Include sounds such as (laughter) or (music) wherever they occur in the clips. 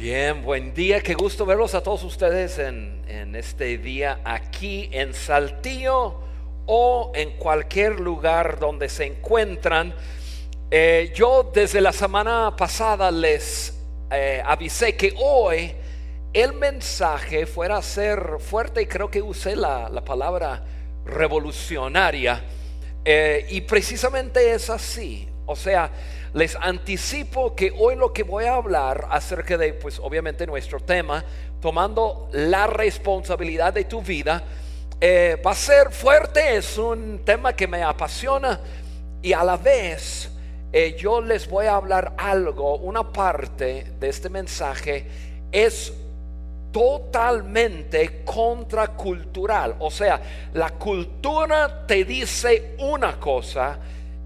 Bien, buen día, qué gusto verlos a todos ustedes en, este día aquí en Saltillo o en cualquier lugar donde se encuentran. Eh, yo desde la semana pasada les eh, avisé que hoy el mensaje fuera a ser fuerte y creo que usé la, la palabra revolucionaria. Eh, y precisamente es así. O sea, les anticipo que hoy lo que voy a hablar acerca de, pues obviamente nuestro tema, tomando la responsabilidad de tu vida, eh, va a ser fuerte, es un tema que me apasiona y a la vez eh, yo les voy a hablar algo, una parte de este mensaje es totalmente contracultural. O sea, la cultura te dice una cosa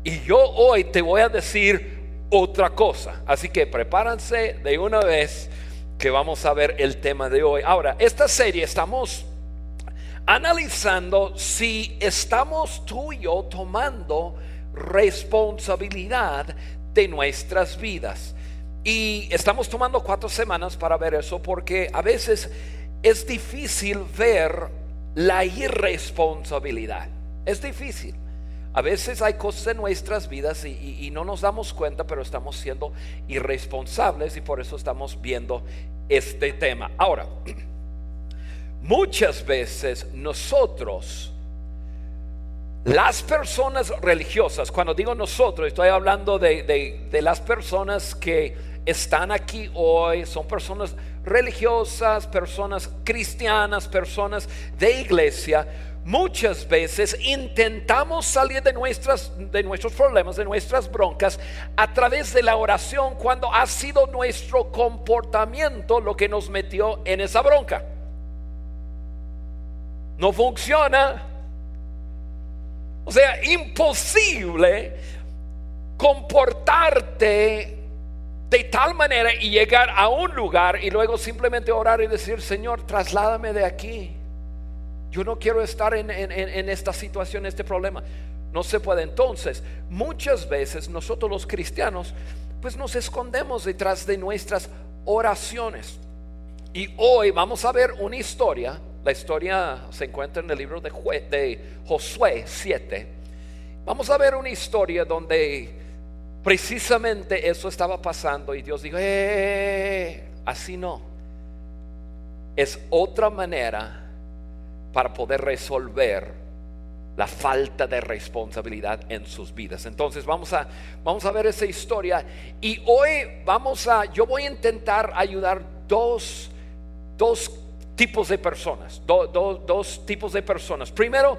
y yo hoy te voy a decir otra cosa. Así que prepárense de una vez que vamos a ver el tema de hoy. Ahora, esta serie estamos analizando si estamos tú y yo tomando responsabilidad de nuestras vidas. Y estamos tomando cuatro semanas para ver eso porque a veces es difícil ver la irresponsabilidad. Es difícil. A veces hay cosas en nuestras vidas y, no nos damos cuenta, pero estamos siendo irresponsables y por eso estamos viendo este tema. Ahora, (clears throat) muchas veces nosotros, las personas religiosas, cuando digo nosotros, estoy hablando de, de las personas que están aquí hoy, son personas religiosas, personas cristianas, personas de iglesia muchas veces intentamos salir de, nuestras, de nuestros problemas, de nuestras broncas, a través de la oración cuando ha sido nuestro comportamiento lo que nos metió en esa bronca. No funciona. O sea, imposible comportarte de tal manera y llegar a un lugar y luego simplemente orar y decir, Señor, trasládame de aquí. Yo no quiero estar en, esta situación, en este problema. No se puede. Entonces, muchas veces nosotros los cristianos, pues nos escondemos detrás de nuestras oraciones. Y hoy vamos a ver una historia. La historia se encuentra en el libro de, de Josué 7. Vamos a ver una historia donde precisamente eso estaba pasando y Dios dijo, eh, así no. Es otra manera para poder resolver la falta de responsabilidad en sus vidas. Entonces vamos a, vamos a ver esa historia y hoy vamos a, yo voy a intentar ayudar dos, dos tipos de personas, dos tipos de personas. Primero,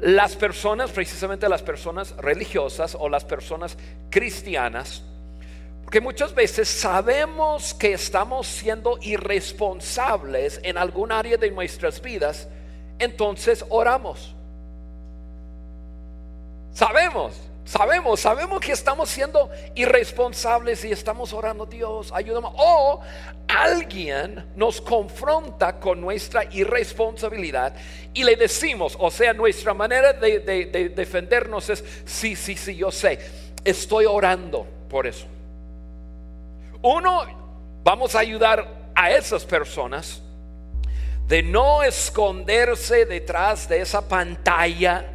las personas, precisamente las personas religiosas o las personas cristianas, porque muchas veces sabemos que estamos siendo irresponsables en algún área de nuestras vidas, entonces oramos. Sabemos, sabemos, sabemos que estamos siendo irresponsables y estamos orando, Dios, ayúdame. O alguien nos confronta con nuestra irresponsabilidad y le decimos, o sea, nuestra manera de, de defendernos es, sí, sí, sí, yo sé, estoy orando por eso. Uno, vamos a ayudar a esas personas de no esconderse detrás de esa pantalla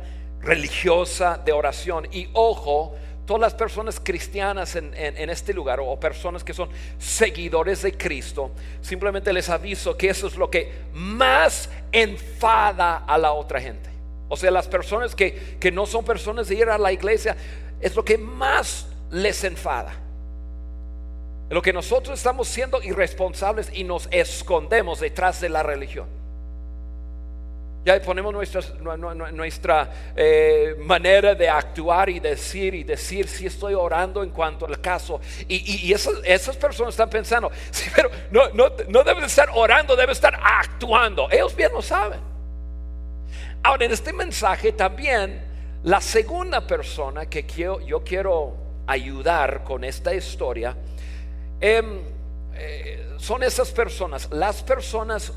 religiosa de oración. Y ojo, todas las personas cristianas en, este lugar o personas que son seguidores de Cristo, simplemente les aviso que eso es lo que más enfada a la otra gente. O sea, las personas que, que no son personas de ir a la iglesia, es lo que más les enfada lo que nosotros estamos siendo irresponsables y nos escondemos detrás de la religión. Ya ponemos nuestra eh, manera de actuar y decir y decir si estoy orando en cuanto al caso. Y, esas, personas están pensando, (laughs) pero no, no, no deben estar orando, deben estar actuando. Ellos bien lo saben. Ahora, en este mensaje también, la segunda persona que quiero, yo quiero ayudar con esta historia Em, eh, son esas personas, las personas,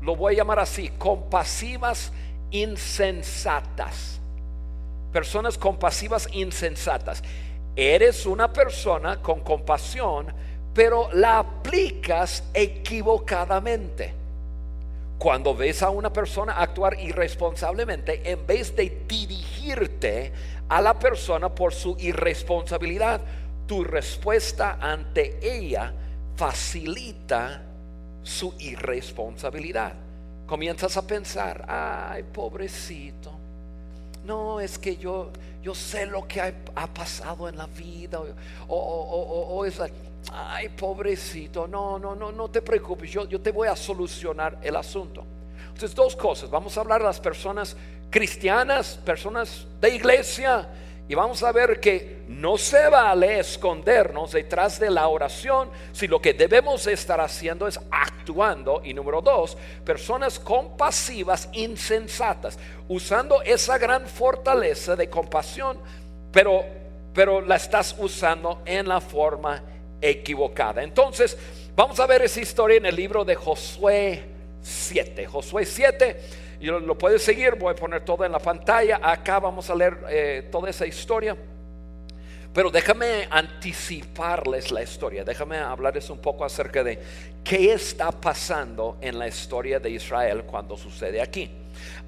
lo voy a llamar así, compasivas insensatas. Personas compasivas insensatas. Eres una persona con compasión, pero la aplicas equivocadamente. Cuando ves a una persona actuar irresponsablemente, en vez de dirigirte a la persona por su irresponsabilidad, tu respuesta ante ella facilita su irresponsabilidad. Comienzas a pensar, ay, pobrecito. No, es que yo, yo sé lo que ha, pasado en la vida. O, o, es, ay, pobrecito, no, no, no, no te preocupes, yo, yo te voy a solucionar el asunto. Entonces, dos cosas. Vamos a hablar de las personas cristianas, personas de iglesia y vamos a ver que no se vale escondernos detrás de la oración si lo que debemos estar haciendo es actuando. Y número dos, personas compasivas, insensatas, usando esa gran fortaleza de compasión, pero, pero la estás usando en la forma equivocada. Entonces, vamos a ver esa historia en el libro de Josué 7. Josué 7 y lo, puedes seguir, voy a poner todo en la pantalla. Acá vamos a leer eh, toda esa historia. Pero déjame anticiparles la historia, déjame hablarles un poco acerca de qué está pasando en la historia de Israel cuando sucede aquí.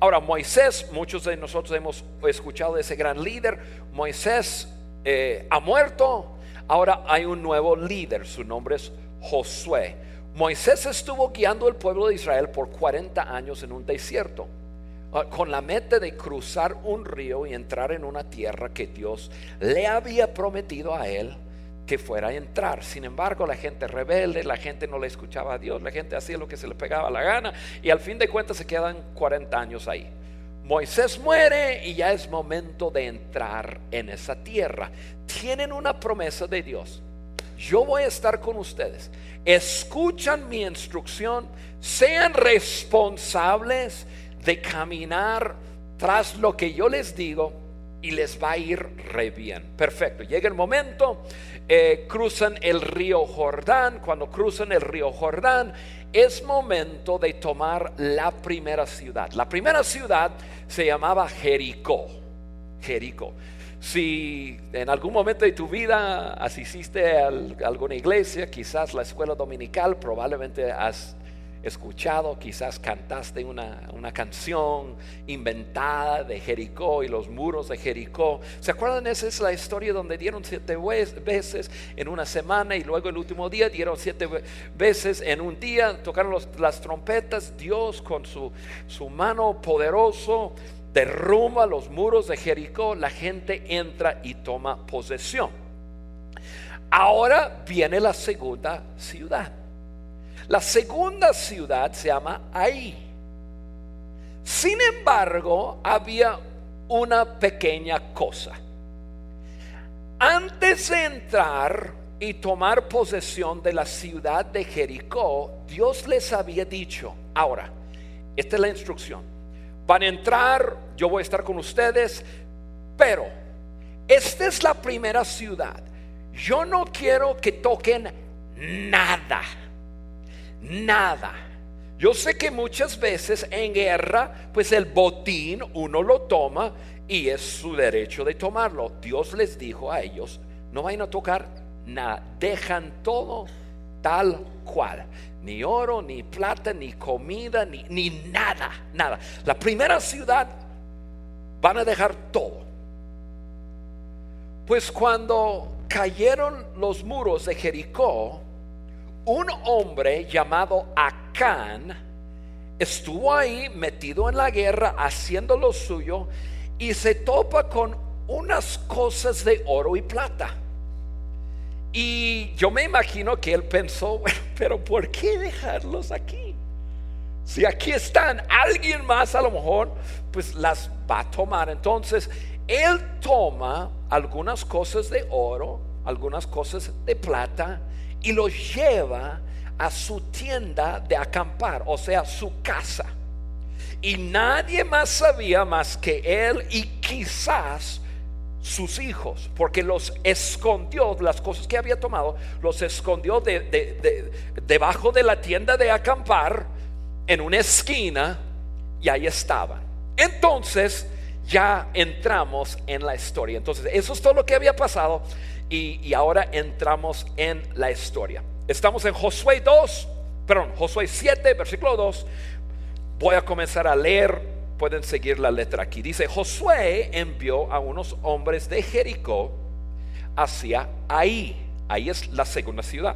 Ahora, Moisés, muchos de nosotros hemos escuchado de ese gran líder, Moisés eh, ha muerto, ahora hay un nuevo líder, su nombre es Josué. Moisés estuvo guiando el pueblo de Israel por 40 años en un desierto, ah, con la meta de cruzar un río y entrar en una tierra que Dios le había prometido a él que fuera a entrar. Sin embargo, la gente rebelde, la gente no le escuchaba a Dios, la gente hacía lo que se le pegaba la gana y al fin de cuentas se quedan 40 años ahí. Moisés muere y ya es momento de entrar en esa tierra. Tienen una promesa de Dios yo voy a estar con ustedes. Escuchan mi instrucción, sean responsables de caminar tras lo que yo les digo y les va a ir re bien. Perfecto. Llega el momento, eh, cruzan el río Jordán. Cuando cruzan el río Jordán, es momento de tomar la primera ciudad. La primera ciudad se llamaba Jericó. Jericó. Si en algún momento de tu vida asististe a alguna iglesia, quizás la escuela dominical, probablemente has escuchado, quizás cantaste una, canción inventada de Jericó y los muros de Jericó. ¿Se acuerdan? Esa es la historia donde dieron siete veces en una semana y luego el último día dieron siete veces en un día, tocaron las trompetas, Dios con su, su mano poderoso derrumba los muros de Jericó, la gente entra y toma posesión. Ahora viene la segunda ciudad. La segunda ciudad se llama Ahí. Sin embargo, había una pequeña cosa. Antes de entrar y tomar posesión de la ciudad de Jericó, Dios les había dicho, ahora, esta es la instrucción, Van a entrar, yo voy a estar con ustedes, pero esta es la primera ciudad. Yo no quiero que toquen nada, nada. Yo sé que muchas veces en guerra, pues el botín uno lo toma y es su derecho de tomarlo. Dios les dijo a ellos, no vayan a tocar nada, dejan todo tal cual ni oro, ni plata, ni comida, ni, ni nada, nada. La primera ciudad van a dejar todo. Pues cuando cayeron los muros de Jericó, un hombre llamado Acán estuvo ahí metido en la guerra haciendo lo suyo y se topa con unas cosas de oro y plata. Y yo me imagino que él pensó, (laughs) bueno, pero ¿por qué dejarlos aquí? Si aquí están, alguien más a lo mejor, pues las va a tomar. Entonces, él toma algunas cosas de oro, algunas cosas de plata, y los lleva a su tienda de acampar, o sea, su casa. Y nadie más sabía más que él y quizás sus hijos, porque los escondió, las cosas que había tomado, los escondió de, debajo de la tienda de acampar en una esquina y ahí estaban. Entonces ya entramos en la historia. Entonces eso es todo lo que había pasado y, y ahora entramos en la historia. estamos en Josué 2, perdón, Josué 7, versículo 2. Voy a comenzar a leer, pueden seguir la letra aquí. Dice, Josué envió a unos hombres de Jericó hacia ahí. Ahí es la segunda ciudad.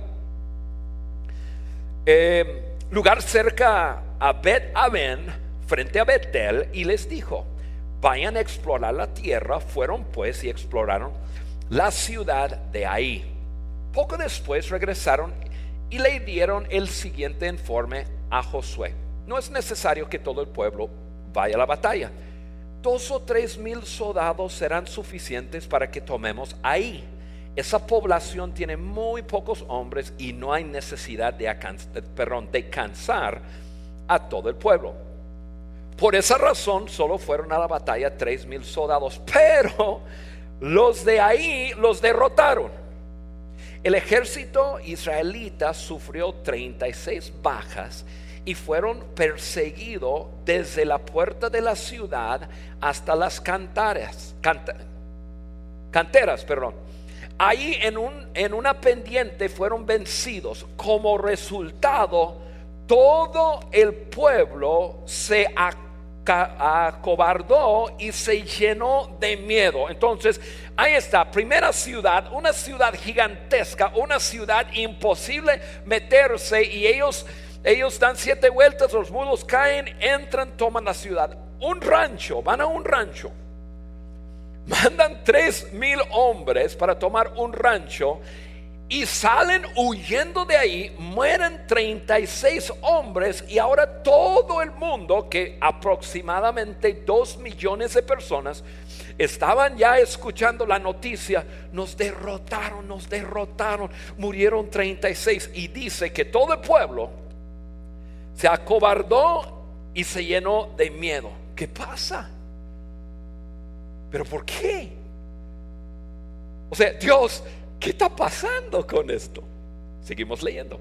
Eh, lugar cerca a Bet Aven, frente a Betel, y les dijo, vayan a explorar la tierra. Fueron pues y exploraron la ciudad de ahí. Poco después regresaron y le dieron el siguiente informe a Josué. No es necesario que todo el pueblo vaya a la batalla. Dos o tres mil soldados serán suficientes para que tomemos ahí. Esa población tiene muy pocos hombres y no hay necesidad de, cansar a todo el pueblo. Por esa razón solo fueron a la batalla tres mil soldados, (laughs) pero los de ahí los derrotaron. El ejército israelita sufrió 36 bajas y fueron perseguidos desde la puerta de la ciudad hasta las cantaras, canteras. Perdón. Ahí en, un, en una pendiente fueron vencidos. Como resultado, todo el pueblo se acobardó y se llenó de miedo. Entonces, ahí está, primera ciudad, una ciudad gigantesca, una ciudad imposible meterse y ellos ellos dan siete vueltas, los mulos caen, entran, toman la ciudad. Un rancho, van a un rancho. (laughs) Mandan tres mil hombres para tomar un rancho y salen huyendo de ahí, mueren 36 hombres y ahora todo el mundo, que aproximadamente dos millones de personas, estaban ya escuchando la noticia, nos derrotaron, nos derrotaron, murieron 36 y dice que todo el pueblo se acobardó y se llenó de miedo. ¿Qué pasa? ¿Pero por qué? O sea, Dios ¿Qué está pasando con esto? Seguimos leyendo.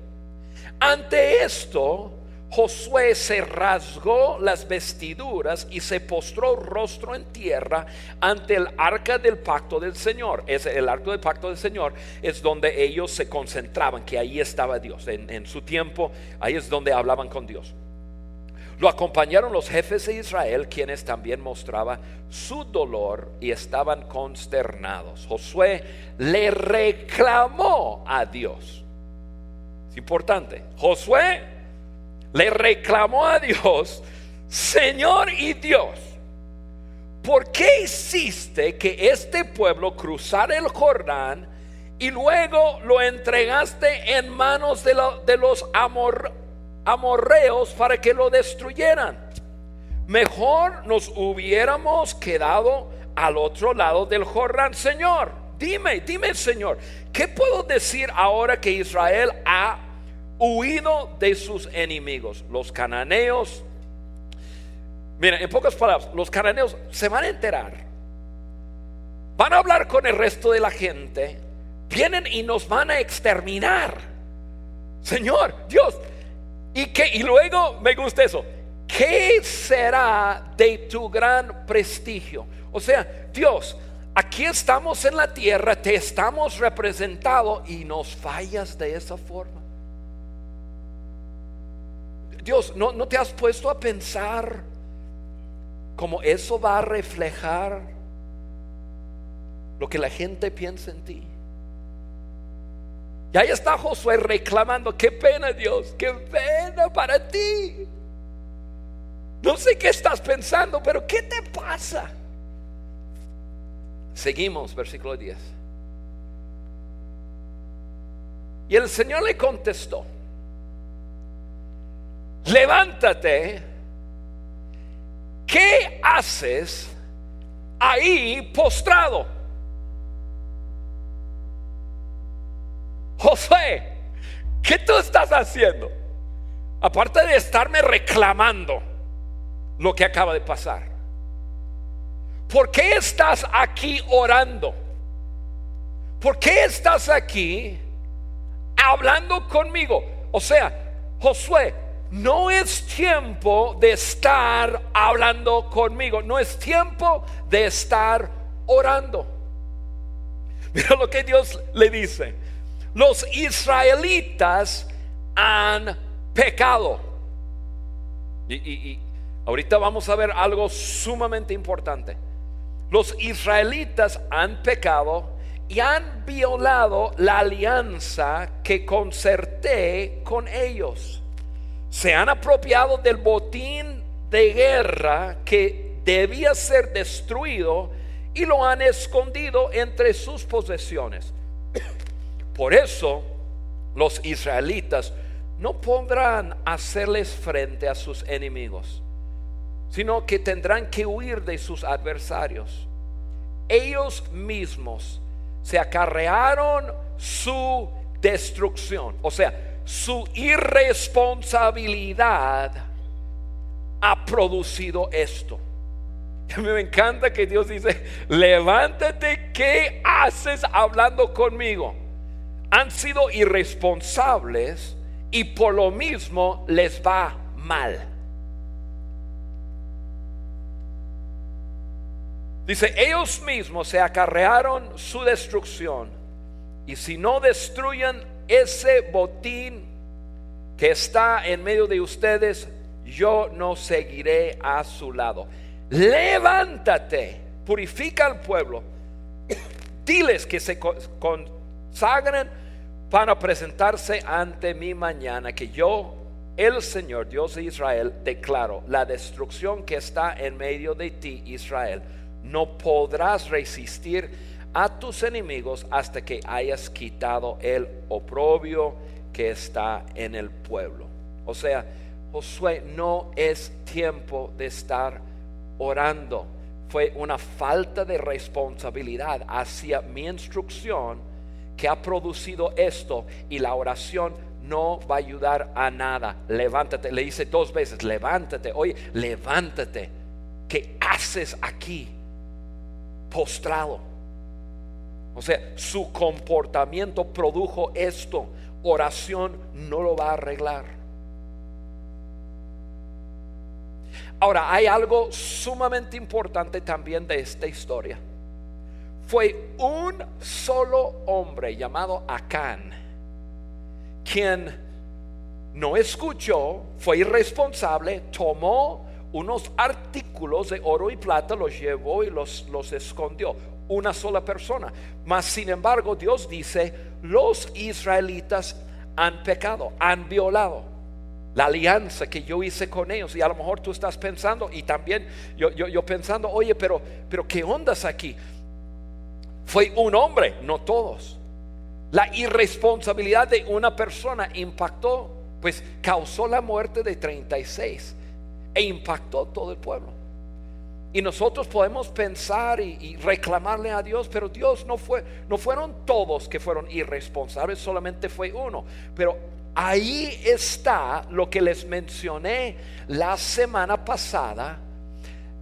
Ante esto, Josué se rasgó las vestiduras y se postró rostro en tierra ante el arca del pacto del Señor. Es el arca del pacto del Señor es donde ellos se concentraban, que ahí estaba Dios. En, en su tiempo, ahí es donde hablaban con Dios. Lo acompañaron los jefes de Israel, quienes también mostraban su dolor y estaban consternados. Josué le reclamó a Dios. Es importante. Josué le reclamó a Dios, Señor y Dios, ¿por qué hiciste que este pueblo cruzara el Jordán y luego lo entregaste en manos de, de los amor, amorreos para que lo destruyeran. Mejor nos hubiéramos quedado al otro lado del Jordán, Señor. Dime, dime, Señor, ¿qué puedo decir ahora que Israel ha huido de sus enemigos? Los cananeos. Mira, en pocas palabras, los cananeos se van a enterar. Van a hablar con el resto de la gente. Vienen y nos van a exterminar. Señor, Dios, y, que, y luego me gusta eso. ¿Qué será de tu gran prestigio? O sea, Dios, aquí estamos en la tierra, te estamos representado y nos fallas de esa forma. Dios, ¿no, ¿no te has puesto a pensar cómo eso va a reflejar lo que la gente piensa en ti? Y ahí está Josué reclamando, qué pena Dios, qué pena para ti. No sé qué estás pensando, pero ¿qué te pasa? Seguimos, versículo 10. Y el Señor le contestó, levántate, ¿qué haces ahí postrado? José, ¿qué tú estás haciendo? Aparte de estarme reclamando lo que acaba de pasar. ¿Por qué estás aquí orando? ¿Por qué estás aquí hablando conmigo? O sea, Josué, no es tiempo de estar hablando conmigo, no es tiempo de estar orando. Mira lo que Dios le dice. los israelitas han pecado. Y, ahorita vamos a ver algo sumamente importante. Los israelitas han pecado y han violado la alianza que concerté con ellos. Se han apropiado del botín de guerra que debía ser destruido y lo han escondido entre sus posesiones. (clears throat) Por eso los israelitas no podrán hacerles frente a sus enemigos, sino que tendrán que huir de sus adversarios. Ellos mismos se acarrearon su destrucción, o sea, su irresponsabilidad ha producido esto. (laughs) Me encanta que Dios dice, levántate, ¿qué haces hablando conmigo? Han sido irresponsables y por lo mismo les va mal. Dice, ellos mismos se acarrearon su destrucción y si no destruyen ese botín que está en medio de ustedes, yo no seguiré a su lado. Levántate, purifica al pueblo, (coughs) diles que se consagren para presentarse ante mi mañana, que yo, el Señor Dios de Israel, declaro la destrucción que está en medio de ti, Israel. No podrás resistir a tus enemigos hasta que hayas quitado el oprobio que está en el pueblo. O sea, Josué, no es tiempo de estar orando. Fue una falta de responsabilidad hacia mi instrucción que ha producido esto y la oración no va a ayudar a nada. Levántate, le dice dos veces, levántate, oye, levántate. ¿Qué haces aquí? Postrado. O sea, su comportamiento produjo esto. Oración no lo va a arreglar. Ahora, hay algo sumamente importante también de esta historia fue un solo hombre llamado Acán, quien no escuchó, fue irresponsable, tomó unos artículos de oro y plata, los llevó y los, los escondió. Una sola persona. Mas, sin embargo, Dios dice, los israelitas han pecado, han violado la alianza que yo hice con ellos. Y a lo mejor tú estás pensando, y también yo, yo, yo pensando, oye, pero, pero ¿qué ondas aquí? Fue un hombre, no todos. La irresponsabilidad de una persona impactó, pues causó la muerte de 36 e impactó todo el pueblo. Y nosotros podemos pensar y, reclamarle a Dios, pero Dios no fue, no fueron todos que fueron irresponsables, solamente fue uno. Pero ahí está lo que les mencioné la semana pasada.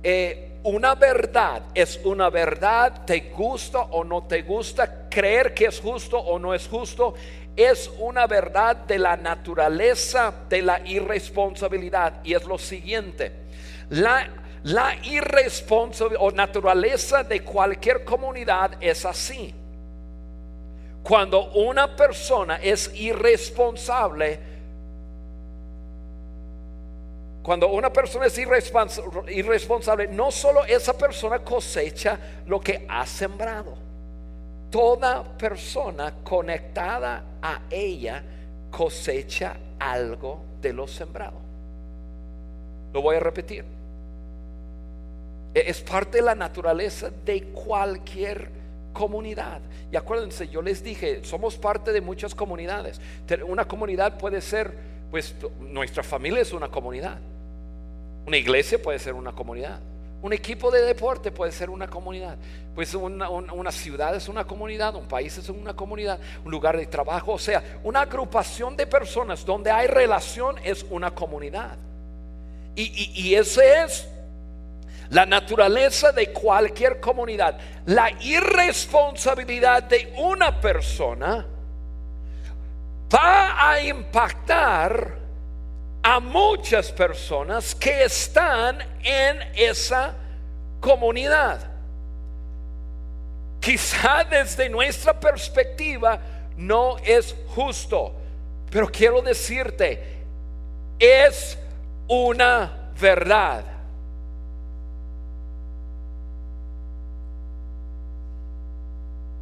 Eh, una verdad es una verdad, te gusta o no te gusta, creer que es justo o no es justo, es una verdad de la naturaleza de la irresponsabilidad. Y es lo siguiente, la, la irresponsabilidad o naturaleza de cualquier comunidad es así. Cuando una persona es irresponsable, cuando una persona es irresponsable, no solo esa persona cosecha lo que ha sembrado. Toda persona conectada a ella cosecha algo de lo sembrado. Lo voy a repetir. E-, es parte de la naturaleza de cualquier comunidad. Y acuérdense, yo les dije, somos parte de muchas comunidades. Una comunidad puede ser, pues nuestra familia es una comunidad. Una iglesia puede ser una comunidad. Un equipo de deporte puede ser una comunidad. Pues una, ciudad es una comunidad, un país es una comunidad, un lugar de trabajo, o sea, una agrupación de personas donde hay relación es una comunidad. Y, y, y ese es la naturaleza de cualquier comunidad. La irresponsabilidad de una persona va a impactar a muchas personas que están en esa comunidad. Quizá desde nuestra perspectiva no es justo. Pero quiero decirte, es una verdad.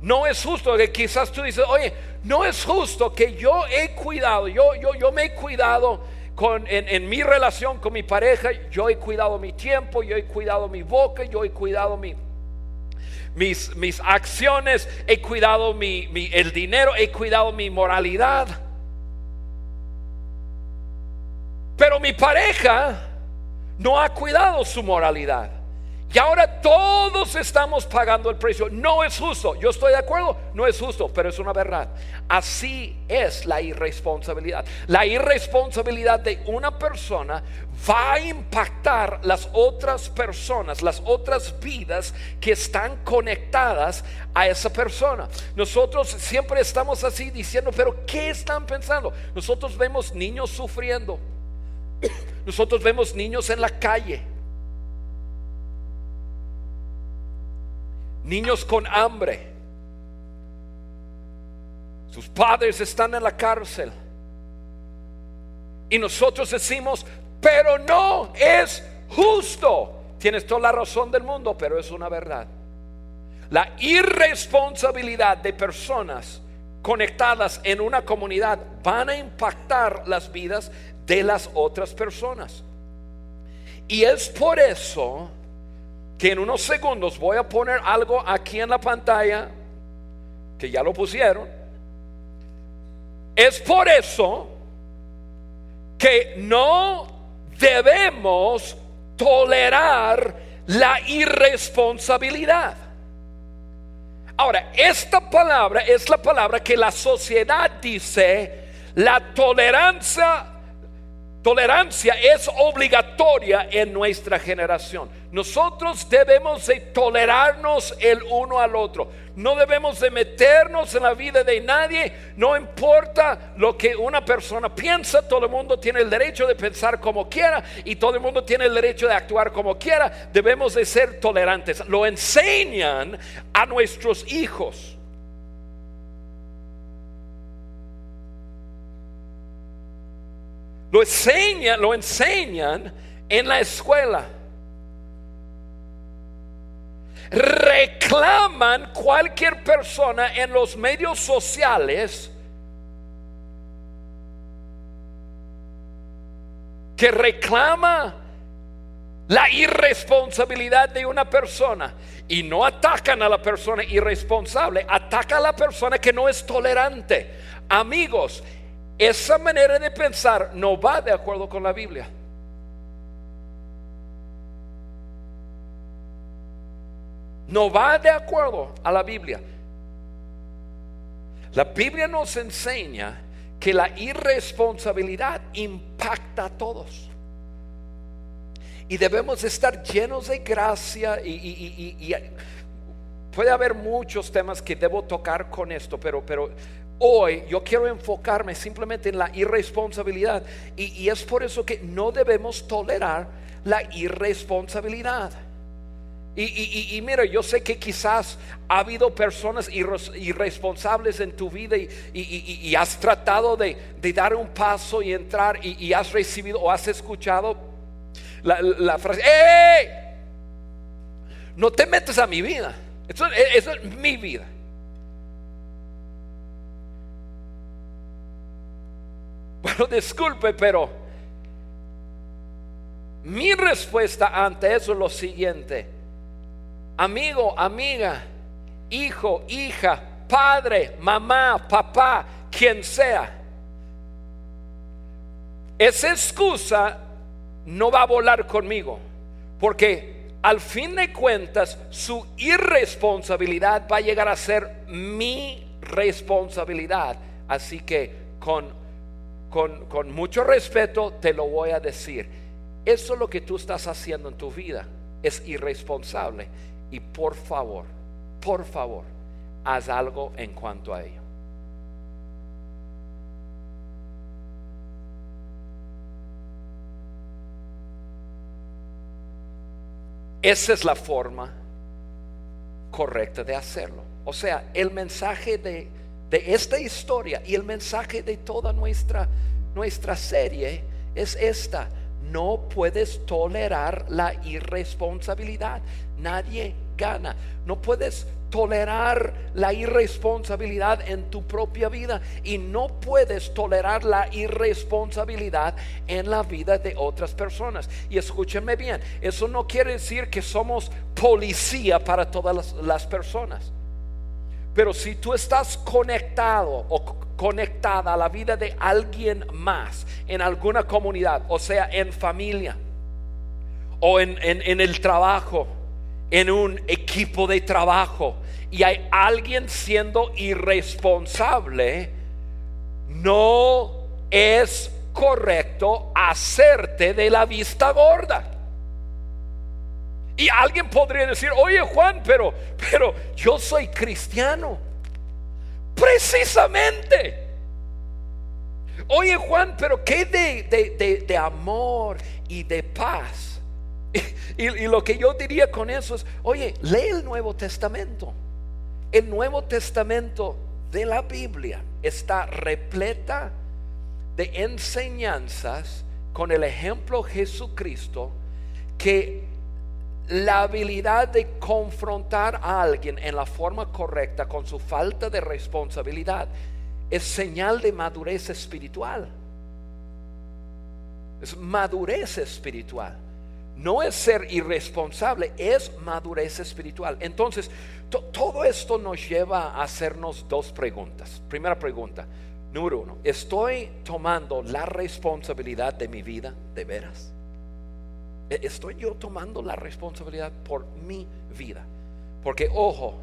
No es justo que quizás tú dices, oye, no es justo que yo he cuidado, yo, yo, yo me he cuidado con, en, mi relación con mi pareja, yo he cuidado mi tiempo, yo he cuidado mi boca, yo he cuidado mi, mis, mis acciones, he cuidado mi, mi, el dinero, he cuidado mi moralidad. Pero mi pareja no ha cuidado su moralidad. Y ahora todos estamos pagando el precio. No es justo. Yo estoy de acuerdo. No es justo, pero es una verdad. Así es la irresponsabilidad. La irresponsabilidad de una persona va a impactar las otras personas, las otras vidas que están conectadas a esa persona. Nosotros siempre estamos así diciendo, pero ¿qué están pensando? Nosotros vemos niños sufriendo. Nosotros vemos niños en la calle niños con hambre. Sus padres están en la cárcel. Y nosotros decimos, pero no es justo. Tienes toda la razón del mundo, pero es una verdad. La irresponsabilidad de personas conectadas en una comunidad van a impactar las vidas de las otras personas. Y es por eso que en unos segundos voy a poner algo aquí en la pantalla, que ya lo pusieron. Es por eso que no debemos tolerar la irresponsabilidad. Ahora, esta palabra es la palabra que la sociedad dice, la tolerancia Tolerancia es obligatoria en nuestra generación. Nosotros debemos de tolerarnos el uno al otro. No debemos de meternos en la vida de nadie. No importa lo que una persona piensa. Todo el mundo tiene el derecho de pensar como quiera y todo el mundo tiene el derecho de actuar como quiera. Debemos de ser tolerantes. Lo enseñan a nuestros hijos. Lo enseñan, lo enseñan en la escuela. Reclaman cualquier persona en los medios sociales que reclama la irresponsabilidad de una persona y no atacan a la persona irresponsable, ataca a la persona que no es tolerante. Amigos, esa manera de pensar no va de acuerdo con la Biblia. No va de acuerdo a la Biblia. La Biblia nos enseña que la irresponsabilidad impacta a todos. Y debemos estar llenos de gracia y, puede haber muchos temas que debo tocar con esto, pero, pero Hoy yo quiero enfocarme simplemente en la irresponsabilidad y, es por eso que no debemos tolerar la irresponsabilidad. Y, mira, yo sé que quizás ha habido personas irresponsables en tu vida y, has tratado de, dar un paso y entrar y, has recibido o has escuchado la, frase, ¡Ey! No te metes a mi vida. eso es mi vida. Bueno, disculpe, pero mi respuesta ante eso es lo siguiente. Amigo, amiga, hijo, hija, padre, mamá, papá, quien sea. Esa excusa no va a volar conmigo, porque al fin de cuentas su irresponsabilidad va a llegar a ser mi responsabilidad. Así que con con, mucho respeto te lo voy a decir. Eso es lo que tú estás haciendo en tu vida. Es irresponsable. Y por favor, por favor, haz algo en cuanto a ello. Esa es la forma correcta de hacerlo. O sea, el mensaje de de esta historia y el mensaje de toda nuestra, nuestra serie es esta. No puedes tolerar la irresponsabilidad. Nadie gana. No puedes tolerar la irresponsabilidad en tu propia vida y no puedes tolerar la irresponsabilidad en la vida de otras personas. Y escúchenme bien, eso no quiere decir que somos policía para todas las, personas. Pero si tú estás conectado o conectada a la vida de alguien más en alguna comunidad, o sea, en familia o en, en el trabajo, en un equipo de trabajo y hay alguien siendo irresponsable, no es correcto hacerte de la vista gorda. Y alguien podría decir, oye Juan, pero, pero yo soy cristiano. Precisamente. Oye Juan, pero ¿qué de, de amor y de paz? (laughs) Y, lo que yo diría con eso es, oye, lee el Nuevo Testamento. El Nuevo Testamento de la Biblia está repleta de enseñanzas con el ejemplo Jesucristo que la habilidad de confrontar a alguien en la forma correcta con su falta de responsabilidad es señal de madurez espiritual. Es madurez espiritual no es ser irresponsable, es madurez espiritual. Entonces, todo esto nos lleva a hacernos dos preguntas. Primera pregunta, número uno, ¿estoy tomando la responsabilidad de mi vida de veras? ¿E-, ¿Estoy yo tomando la responsabilidad por mi vida? Porque, ojo,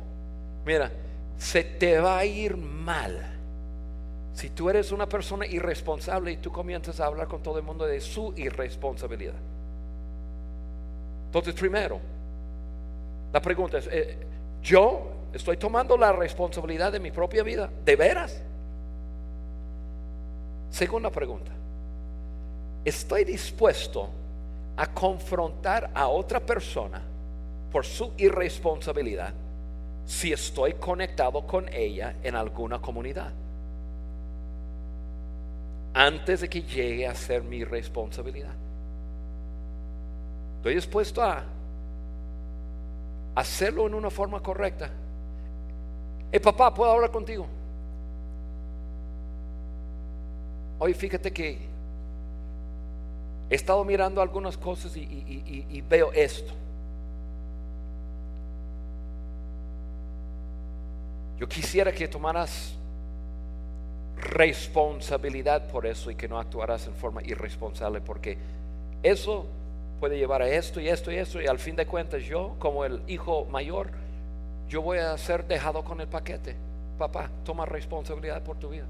mira, se te va a ir mal. Si tú eres una persona irresponsable y tú comienzas a hablar con todo el mundo de su irresponsabilidad. Entonces, primero, la pregunta es, eh, ¿yo estoy tomando la responsabilidad de mi propia vida? ¿De veras? Segunda pregunta, ¿estoy dispuesto a confrontar a otra persona por su irresponsabilidad si estoy conectado con ella en alguna comunidad? Antes de que llegue a ser mi responsabilidad. Estoy dispuesto a hacerlo en una forma correcta. Eh, papá, ¿puedo hablar contigo? Hoy fíjate que he estado mirando algunas cosas y, veo esto. Yo quisiera que tomaras responsabilidad por eso y que no actuaras en forma irresponsable, porque eso puede llevar a esto y esto y esto y al fin de cuentas yo como el hijo mayor yo voy a ser dejado con el paquete papá toma responsabilidad por tu vida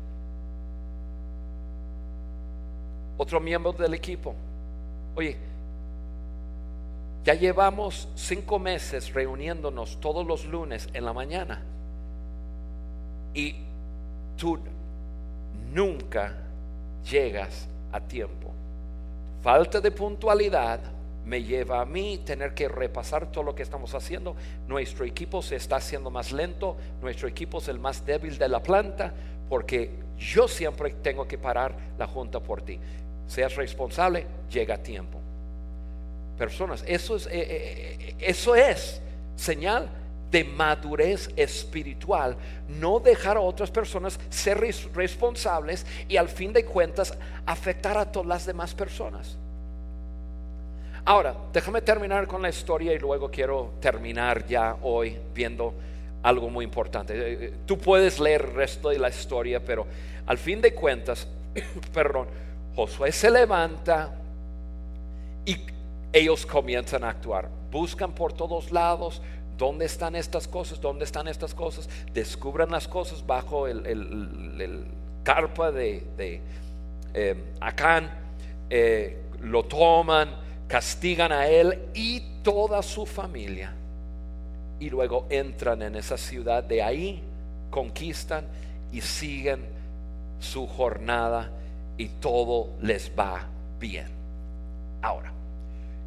otro miembro del equipo oye ya llevamos cinco meses reuniéndonos todos los lunes en la mañana y tú nunca llegas a tiempo falta de puntualidad me lleva a mí tener que repasar todo lo que estamos haciendo. Nuestro equipo se está haciendo más lento, nuestro equipo es el más débil de la planta, porque yo siempre tengo que parar la junta por ti. Seas responsable, llega a tiempo. Personas, eso es, eh, eh, eh, eso es señal de madurez espiritual, no dejar a otras personas ser responsables y al fin de cuentas afectar a todas las demás personas. Ahora, déjame terminar con la historia y luego quiero terminar ya hoy viendo algo muy importante. Tú puedes leer el resto de la historia, pero al fin de cuentas, (coughs) perdón, Josué se levanta y ellos comienzan a actuar. Buscan por todos lados dónde están estas cosas, dónde están estas cosas. Descubran las cosas bajo el, carpa de, eh, Acán. lo toman castigan a él y toda su familia. Y luego entran en esa ciudad, de ahí conquistan y siguen su jornada y todo les va bien. Ahora,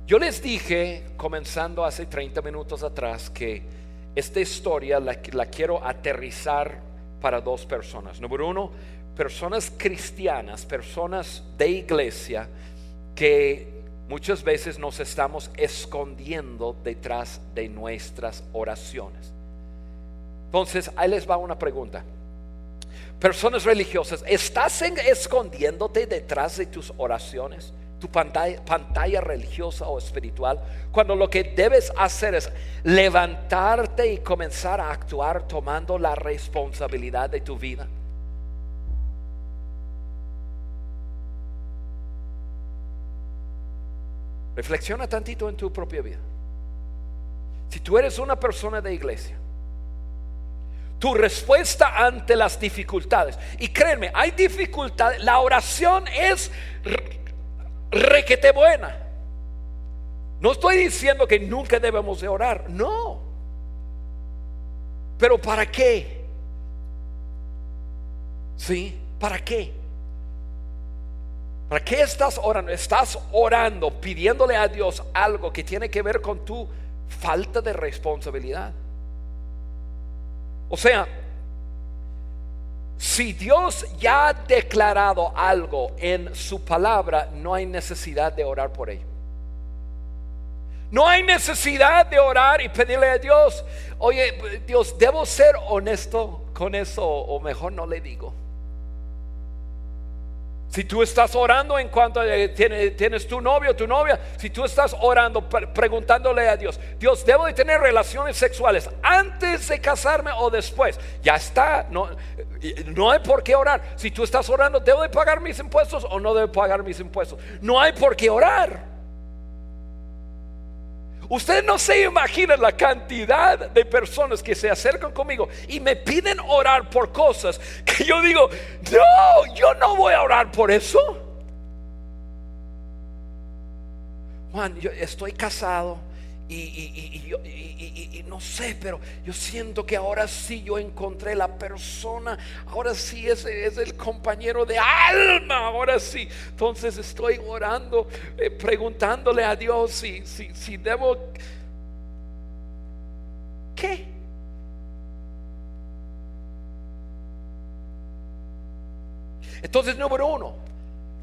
yo les dije, comenzando hace 30 minutos atrás, que esta historia la, quiero aterrizar para dos personas. Número uno, personas cristianas, personas de iglesia que muchas veces nos estamos escondiendo detrás de nuestras oraciones. Entonces, ahí les va una pregunta. Personas religiosas, ¿estás escondiéndote detrás de tus oraciones? tu pantalla, religiosa o espiritual, cuando lo que debes hacer es levantarte y comenzar a actuar tomando la responsabilidad de tu vida. Reflexiona tantito en tu propia vida. Si tú eres una persona de iglesia, tu respuesta ante las dificultades, y créeme, hay dificultades, la oración es requete buena. No estoy diciendo que nunca debemos de orar, no. Pero ¿para qué? ¿Sí? ¿Para qué? ¿Para qué estás orando? Estás orando, pidiéndole a Dios algo que tiene que ver con tu falta de responsabilidad. O sea, si Dios ya ha declarado algo en su palabra, no hay necesidad de orar por ello. No hay necesidad de orar y pedirle a Dios, oye, Dios, debo ser honesto con eso o mejor no le digo. Si tú estás orando en cuanto tienes, tienes, tu novio, tu novia, si tú estás orando preguntándole a Dios, Dios, ¿debo de tener relaciones sexuales antes de casarme o después? Ya está, no, no hay por qué orar. Si tú estás orando, ¿debo de pagar mis impuestos o no debo pagar mis impuestos? No hay por qué orar. Usted no se imagina la cantidad de personas que se acercan conmigo y me piden orar por cosas que yo digo, no, yo no voy a orar por eso. Juan, yo estoy casado y, no sé, pero yo siento que ahora sí yo encontré la persona, ahora sí ese es el compañero de alma, ahora sí. Entonces estoy orando, eh, preguntándole a Dios si, si, si debo... ¿Qué? Entonces, número uno,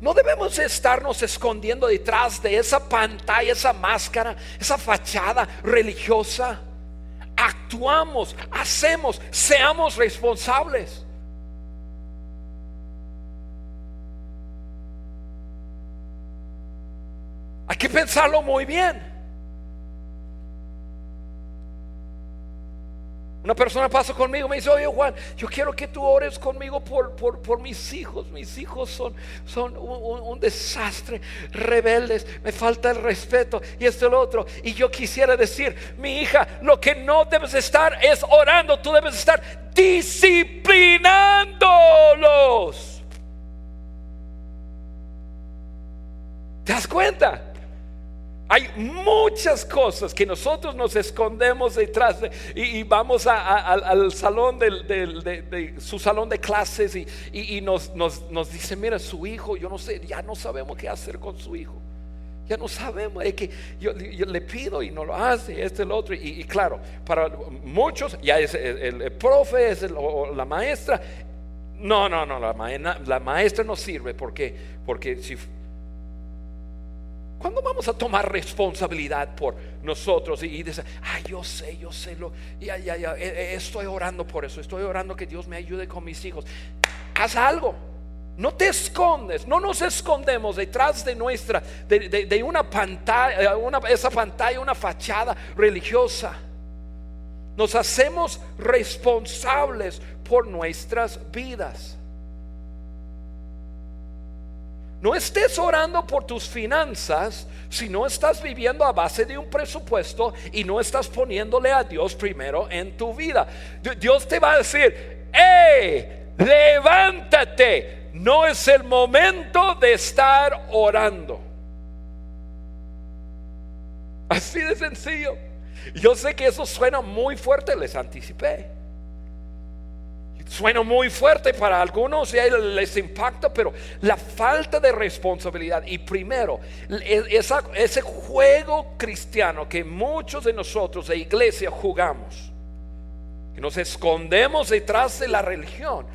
no debemos estarnos escondiendo detrás de esa pantalla, esa máscara, esa fachada religiosa. Actuamos, hacemos, seamos responsables. Hay que pensarlo muy bien. Una persona pasa conmigo, me dice, oye Juan, yo quiero que tú ores conmigo por, por, mis hijos. Mis hijos son, son un, desastre, rebeldes, me falta el respeto y esto y lo otro. Y yo quisiera decir, mi hija, lo que no debes estar es orando, tú debes estar disciplinándolos. ¿Te das cuenta? Hay muchas cosas que nosotros nos escondemos detrás de, y, vamos al salón de, su salón de clases y, nos, nos, dice, mira, su hijo, yo no sé, ya no sabemos qué hacer con su hijo. Ya no sabemos, es que yo, le pido y no lo hace, este, el otro. Y, claro, para muchos, ya es el, profe, es o la maestra. No, no, no, la, la maestra no sirve porque, porque si ¿Cuándo vamos a tomar responsabilidad por nosotros y, decir, ay, yo sé, yo sé, lo, ya, ya, ya, eh, estoy orando por eso, estoy orando que Dios me ayude con mis hijos? Haz algo. No te escondes, no nos escondemos detrás de nuestra, de, una pantalla, una, esa pantalla, una fachada religiosa. Nos hacemos responsables por nuestras vidas. No estés orando por tus finanzas si no estás viviendo a base de un presupuesto y no estás poniéndole a Dios primero en tu vida. Dios te va a decir, ¡eh! Levántate. No es el momento de estar orando. Así de sencillo. Yo sé que eso suena muy fuerte, les anticipé. Suena muy fuerte para algunos y les impacta, pero la falta de responsabilidad y primero, ese juego cristiano que muchos de nosotros de iglesia jugamos, que nos escondemos detrás de la religión,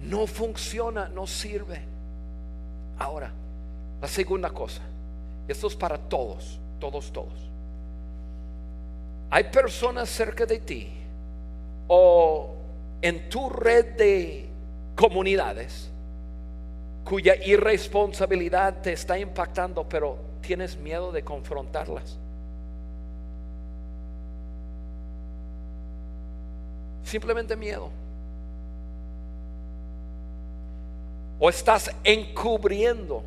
no funciona, no sirve. Ahora, la segunda cosa, esto es para todos, todos, todos. Hay personas cerca de ti o en tu red de comunidades cuya irresponsabilidad te está impactando, pero tienes miedo de confrontarlas. Simplemente miedo. O estás encubriendo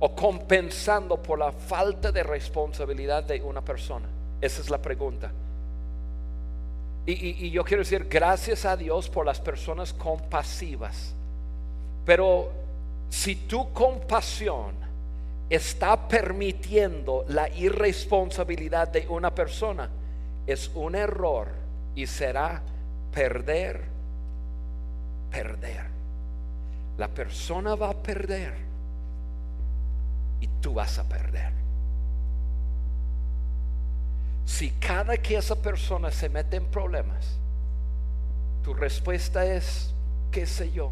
o compensando por la falta de responsabilidad de una persona. Esa es la pregunta. Y, yo quiero decir gracias a Dios por las personas compasivas. Pero si tu compasión está permitiendo la irresponsabilidad de una persona, es un error y será perder, perder. La persona va a perder y tú vas a perder. Si cada que esa persona se mete en problemas, tu respuesta es, qué sé yo,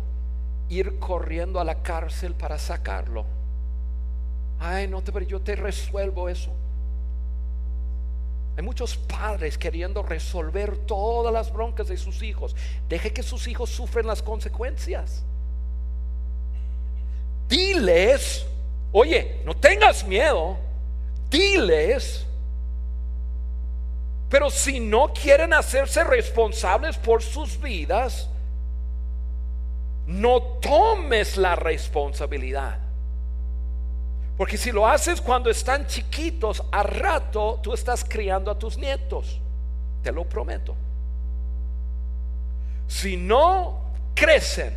ir corriendo a la cárcel para sacarlo. Ay, no te yo te resuelvo eso. Hay muchos padres queriendo resolver todas las broncas de sus hijos. Deje que sus hijos sufren las consecuencias. Diles, oye, no tengas miedo. Diles. Pero si no quieren hacerse responsables por sus vidas, no tomes la responsabilidad. Porque si lo haces cuando están chiquitos, a rato tú estás criando a tus nietos. Te lo prometo. Si no crecen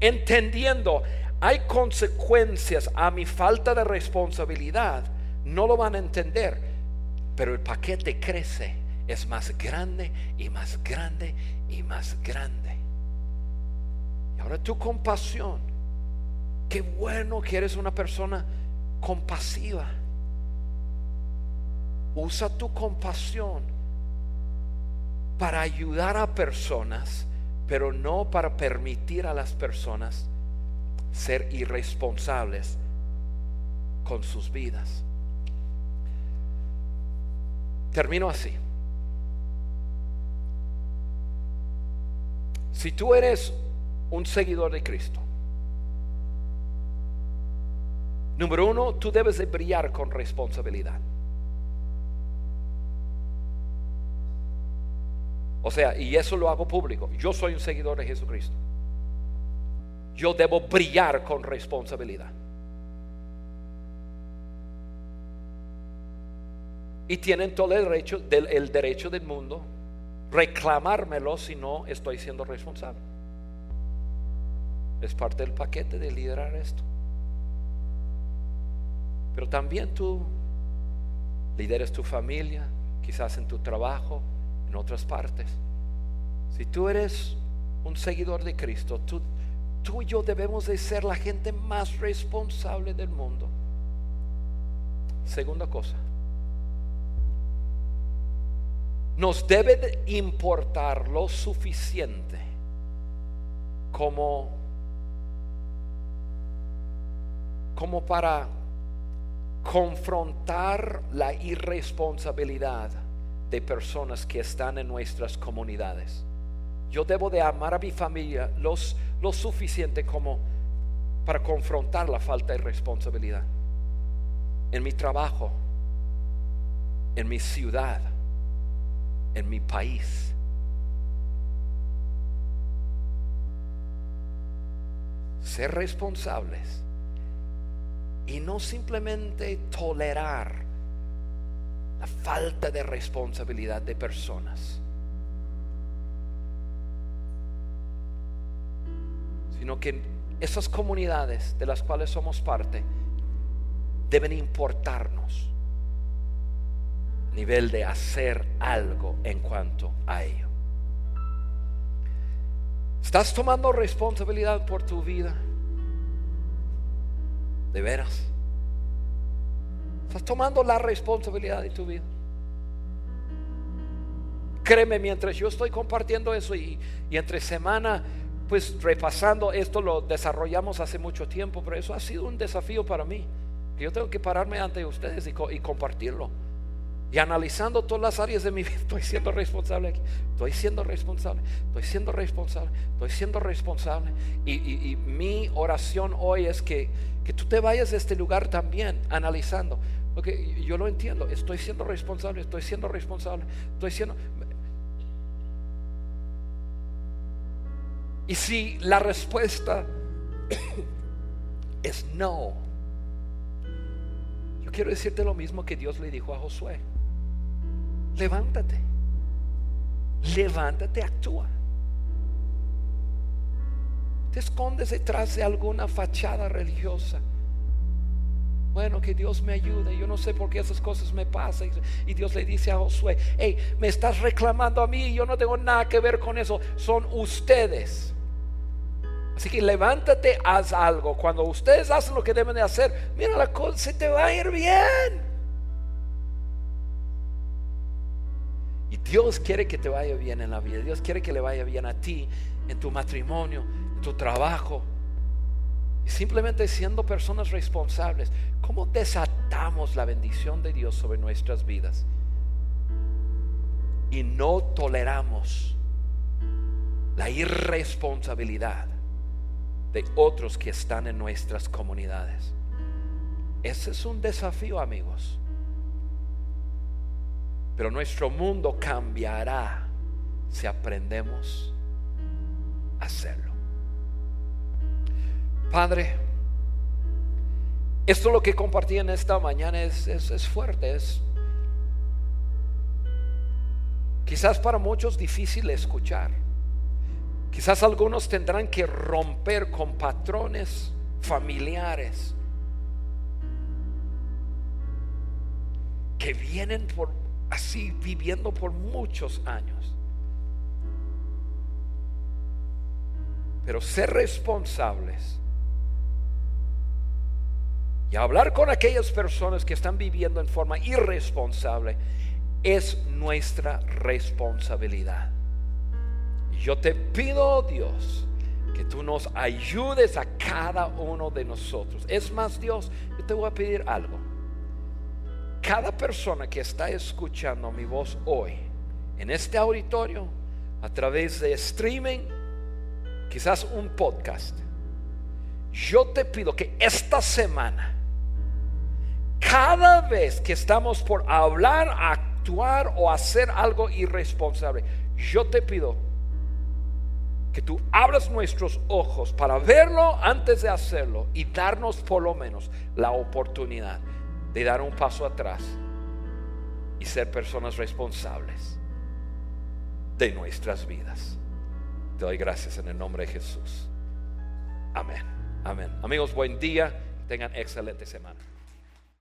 entendiendo hay consecuencias a mi falta de responsabilidad, no lo van a entender. Pero el paquete crece, es más grande y más grande y más grande. Y ahora tu compasión Qué bueno que eres una persona compasiva. Usa tu compasión para ayudar a personas, pero no para permitir a las personas ser irresponsables con sus vidas. Termino así. Si tú eres un seguidor de Cristo, Número uno, tú debes de brillar con responsabilidad. O sea, y eso lo hago público. Yo soy un seguidor de Jesucristo. Yo debo brillar con responsabilidad. Y tienen todo el derecho del, el derecho del mundo reclamármelo si no estoy siendo responsable. Es parte del paquete de liderar esto. Pero también tú lideres tu familia, quizás en tu trabajo, en otras partes. Si tú eres un seguidor de Cristo, tú, tú y yo debemos de ser la gente más responsable del mundo. Segunda cosa, nos debe de importar lo suficiente como como para confrontar la irresponsabilidad de personas que están en nuestras comunidades. Yo debo de amar a mi familia los, lo suficiente como para confrontar la falta de responsabilidad. En mi trabajo, en mi ciudad, en mi país. Ser responsables y no simplemente tolerar la falta de responsabilidad de personas, sino que esas comunidades de las cuales somos parte deben importarnos nivel de hacer algo en cuanto a ello. ¿Estás tomando responsabilidad por tu vida? De veras. Estás tomando la responsabilidad de tu vida. créeme, mientras yo estoy compartiendo eso y, y entre semana, pues repasando esto lo desarrollamos hace mucho tiempo, pero eso ha sido un desafío para mí. Yo tengo que pararme ante ustedes y, y compartirlo. Y analizando todas las áreas de mi vida, (laughs) estoy siendo responsable aquí. Estoy siendo responsable, estoy siendo responsable, estoy siendo responsable. Y, mi oración hoy es que, que, tú te vayas de este lugar también analizando. Porque yo lo entiendo, estoy siendo responsable, estoy siendo responsable, estoy siendo... Y si la respuesta (coughs) es no, yo quiero decirte lo mismo que Dios le dijo a Josué levántate. Levántate, actúa. Te escondes detrás de alguna fachada religiosa. Bueno, que Dios me ayude. Yo no sé por qué esas cosas me pasan. Y Dios le dice a Josué, hey, me estás reclamando a mí y yo no tengo nada que ver con eso. Son ustedes. Así que levántate, haz algo. Cuando ustedes hacen lo que deben de hacer, mira la cosa, se te va a ir bien. Dios quiere que te vaya bien en la vida. Dios quiere que le vaya bien a ti, en tu matrimonio, en tu trabajo. Y simplemente siendo personas responsables, ¿cómo desatamos la bendición de Dios sobre nuestras vidas? Y no toleramos la irresponsabilidad de otros que están en nuestras comunidades. Ese es un desafío, amigos. Pero nuestro mundo cambiará si aprendemos a hacerlo. Padre, esto lo que compartí en esta mañana es, es fuerte, es quizás para muchos difícil escuchar. Quizás algunos tendrán que romper con patrones familiares que vienen por así viviendo por muchos años. Pero ser responsables y hablar con aquellas personas que están viviendo en forma irresponsable es nuestra responsabilidad. Yo te pido, Dios, que tú nos ayudes a cada uno de nosotros. Es más, Dios, yo te voy a pedir algo cada persona que está escuchando mi voz hoy, en este auditorio, a través de streaming, quizás un podcast, yo te pido que esta semana, cada vez que estamos por hablar, actuar o hacer algo irresponsable, yo te pido que tú abras nuestros ojos para verlo antes de hacerlo y darnos por lo menos la oportunidad de dar un paso atrás y ser personas responsables de nuestras vidas. Te doy gracias en el nombre de Jesús. Amén. Amén. Amigos, buen día. Tengan excelente semana.